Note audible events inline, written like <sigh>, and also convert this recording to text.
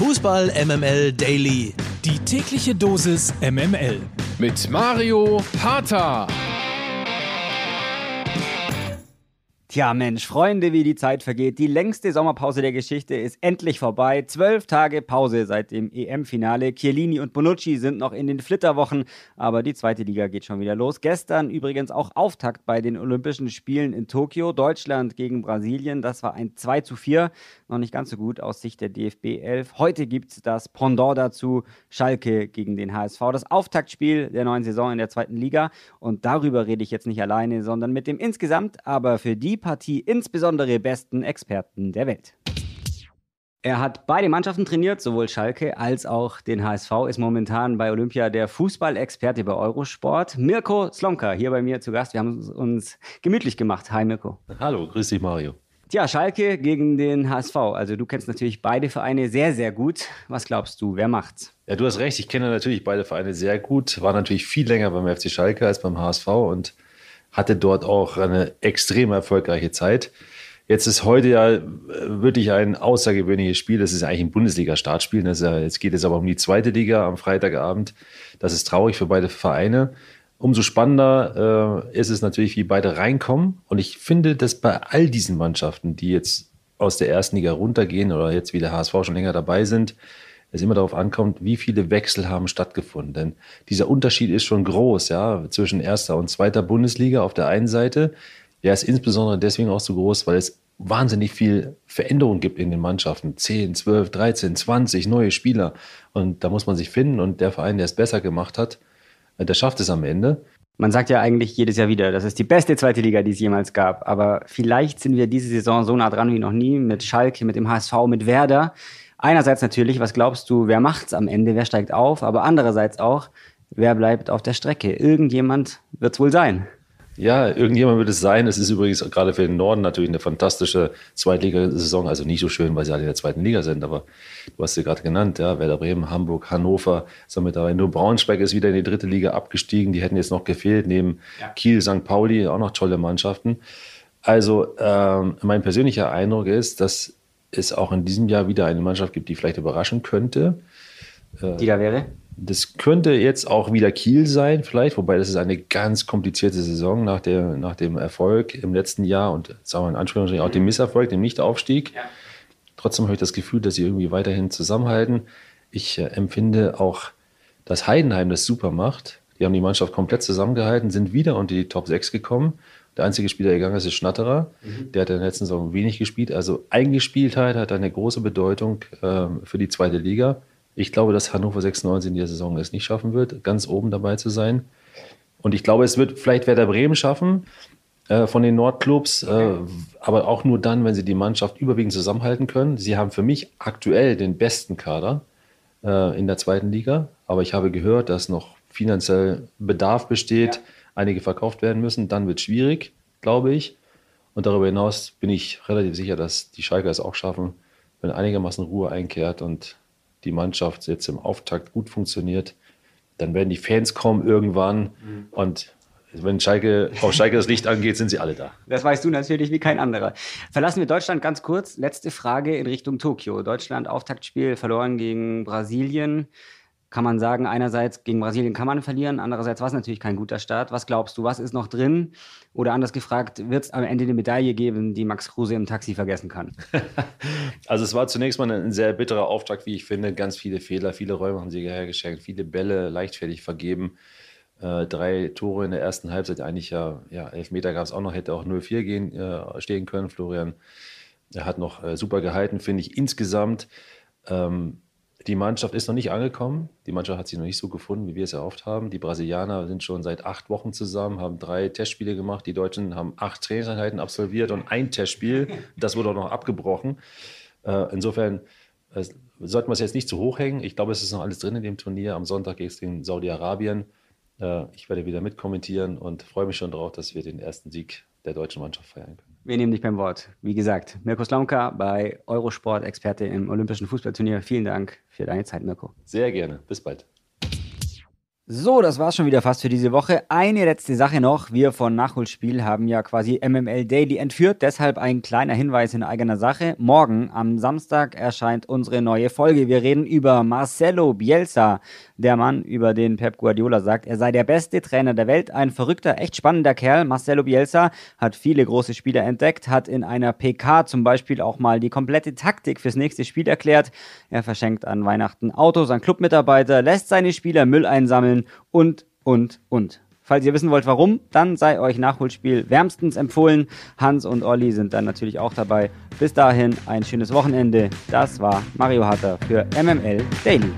Fußball MML Daily. Die tägliche Dosis MML. Mit Mario Harter. Tja, Mensch, Freunde, wie die Zeit vergeht. Die längste Sommerpause der Geschichte ist endlich vorbei. Zwölf Tage Pause seit dem EM-Finale. Chiellini und Bonucci sind noch in den Flitterwochen, aber die zweite Liga geht schon wieder los. Gestern übrigens auch Auftakt bei den Olympischen Spielen in Tokio. Deutschland gegen Brasilien. Das war ein 2 zu 4. Noch nicht ganz so gut aus Sicht der DFB 11. Heute gibt es das Pendant dazu. Schalke gegen den HSV. Das Auftaktspiel der neuen Saison in der zweiten Liga. Und darüber rede ich jetzt nicht alleine, sondern mit dem insgesamt, aber für die Partie insbesondere besten Experten der Welt. Er hat beide Mannschaften trainiert, sowohl Schalke als auch den HSV, ist momentan bei Olympia der Fußballexperte bei Eurosport. Mirko Slomka hier bei mir zu Gast. Wir haben uns gemütlich gemacht. Hi Mirko. Hallo, grüß dich Mario. Tja, Schalke gegen den HSV. Also du kennst natürlich beide Vereine sehr, sehr gut. Was glaubst du, wer macht's? Ja, du hast recht, ich kenne natürlich beide Vereine sehr gut. War natürlich viel länger beim FC Schalke als beim HSV und hatte dort auch eine extrem erfolgreiche Zeit. Jetzt ist heute ja wirklich ein außergewöhnliches Spiel. Das ist eigentlich ein Bundesliga-Startspiel. Ja, jetzt geht es aber um die zweite Liga am Freitagabend. Das ist traurig für beide Vereine. Umso spannender äh, ist es natürlich, wie beide reinkommen. Und ich finde, dass bei all diesen Mannschaften, die jetzt aus der ersten Liga runtergehen oder jetzt wie der HSV schon länger dabei sind, es immer darauf ankommt, wie viele Wechsel haben stattgefunden. Denn dieser Unterschied ist schon groß, ja, zwischen erster und zweiter Bundesliga auf der einen Seite. Der ist insbesondere deswegen auch so groß, weil es wahnsinnig viel Veränderung gibt in den Mannschaften. 10, 12, 13, 20 neue Spieler. Und da muss man sich finden. Und der Verein, der es besser gemacht hat, der schafft es am Ende. Man sagt ja eigentlich jedes Jahr wieder, das ist die beste zweite Liga, die es jemals gab. Aber vielleicht sind wir diese Saison so nah dran wie noch nie mit Schalke, mit dem HSV, mit Werder. Einerseits natürlich, was glaubst du, wer macht's am Ende, wer steigt auf, aber andererseits auch, wer bleibt auf der Strecke? Irgendjemand wird's wohl sein. Ja, irgendjemand wird es sein. Es ist übrigens gerade für den Norden natürlich eine fantastische Zweitligasaison. Also nicht so schön, weil sie alle in der zweiten Liga sind, aber du hast sie gerade genannt, ja, Werder Bremen, Hamburg, Hannover sind mit dabei. Nur Braunschweig ist wieder in die dritte Liga abgestiegen. Die hätten jetzt noch gefehlt, neben ja. Kiel, St. Pauli, auch noch tolle Mannschaften. Also ähm, mein persönlicher Eindruck ist, dass es auch in diesem Jahr wieder eine Mannschaft gibt, die vielleicht überraschen könnte. Die da wäre? Das könnte jetzt auch wieder Kiel sein, vielleicht, wobei das ist eine ganz komplizierte Saison nach, der, nach dem Erfolg im letzten Jahr und sagen wir in Anspielung auch dem Misserfolg, dem Nichtaufstieg. Ja. Trotzdem habe ich das Gefühl, dass sie irgendwie weiterhin zusammenhalten. Ich äh, empfinde auch, dass Heidenheim das super macht. Die haben die Mannschaft komplett zusammengehalten, sind wieder unter die Top 6 gekommen. Der einzige Spieler, der gegangen ist, ist Schnatterer. Mhm. Der hat in der letzten Saison wenig gespielt. Also Eingespieltheit hat eine große Bedeutung äh, für die zweite Liga. Ich glaube, dass Hannover 96 in der Saison es nicht schaffen wird, ganz oben dabei zu sein. Und ich glaube, es wird vielleicht Werder Bremen schaffen äh, von den Nordclubs, äh, aber auch nur dann, wenn sie die Mannschaft überwiegend zusammenhalten können. Sie haben für mich aktuell den besten Kader äh, in der zweiten Liga, aber ich habe gehört, dass noch finanziell Bedarf besteht, ja. einige verkauft werden müssen. Dann wird es schwierig, glaube ich. Und darüber hinaus bin ich relativ sicher, dass die Schalker es auch schaffen, wenn einigermaßen Ruhe einkehrt und die Mannschaft jetzt im Auftakt gut funktioniert, dann werden die Fans kommen irgendwann mhm. und wenn Schalke, auf Schalke das Licht angeht, sind sie alle da. Das weißt du natürlich wie kein anderer. Verlassen wir Deutschland ganz kurz. Letzte Frage in Richtung Tokio. Deutschland Auftaktspiel verloren gegen Brasilien kann man sagen, einerseits gegen Brasilien kann man verlieren, andererseits war es natürlich kein guter Start. Was glaubst du, was ist noch drin? Oder anders gefragt, wird es am Ende eine Medaille geben, die Max Kruse im Taxi vergessen kann? <laughs> also es war zunächst mal ein sehr bitterer Auftakt, wie ich finde. Ganz viele Fehler, viele Räume haben sie hergeschenkt, viele Bälle leichtfertig vergeben. Äh, drei Tore in der ersten Halbzeit, eigentlich ja, ja Elfmeter gab es auch noch, hätte auch 0-4 gehen, äh, stehen können. Florian er hat noch äh, super gehalten, finde ich insgesamt. Ähm, die Mannschaft ist noch nicht angekommen. Die Mannschaft hat sich noch nicht so gefunden, wie wir es erhofft haben. Die Brasilianer sind schon seit acht Wochen zusammen, haben drei Testspiele gemacht. Die Deutschen haben acht Trainingseinheiten absolviert und ein Testspiel. Das wurde auch noch abgebrochen. Äh, insofern äh, sollten wir es jetzt nicht zu hoch hängen. Ich glaube, es ist noch alles drin in dem Turnier. Am Sonntag geht es gegen Saudi-Arabien. Äh, ich werde wieder mitkommentieren und freue mich schon darauf, dass wir den ersten Sieg der deutschen Mannschaft feiern können. Wir nehmen dich beim Wort. Wie gesagt, Mirko Slomka bei Eurosport, Experte im Olympischen Fußballturnier. Vielen Dank für deine Zeit, Mirko. Sehr gerne. Bis bald. So, das war's schon wieder fast für diese Woche. Eine letzte Sache noch. Wir von Nachholspiel haben ja quasi MML Daily entführt. Deshalb ein kleiner Hinweis in eigener Sache. Morgen am Samstag erscheint unsere neue Folge. Wir reden über Marcelo Bielsa. Der Mann, über den Pep Guardiola sagt, er sei der beste Trainer der Welt. Ein verrückter, echt spannender Kerl. Marcelo Bielsa hat viele große Spieler entdeckt, hat in einer PK zum Beispiel auch mal die komplette Taktik fürs nächste Spiel erklärt. Er verschenkt an Weihnachten Autos an Clubmitarbeiter, lässt seine Spieler Müll einsammeln und, und, und. Falls ihr wissen wollt, warum, dann sei euch Nachholspiel wärmstens empfohlen. Hans und Olli sind dann natürlich auch dabei. Bis dahin ein schönes Wochenende. Das war Mario Hatter für MML Daily.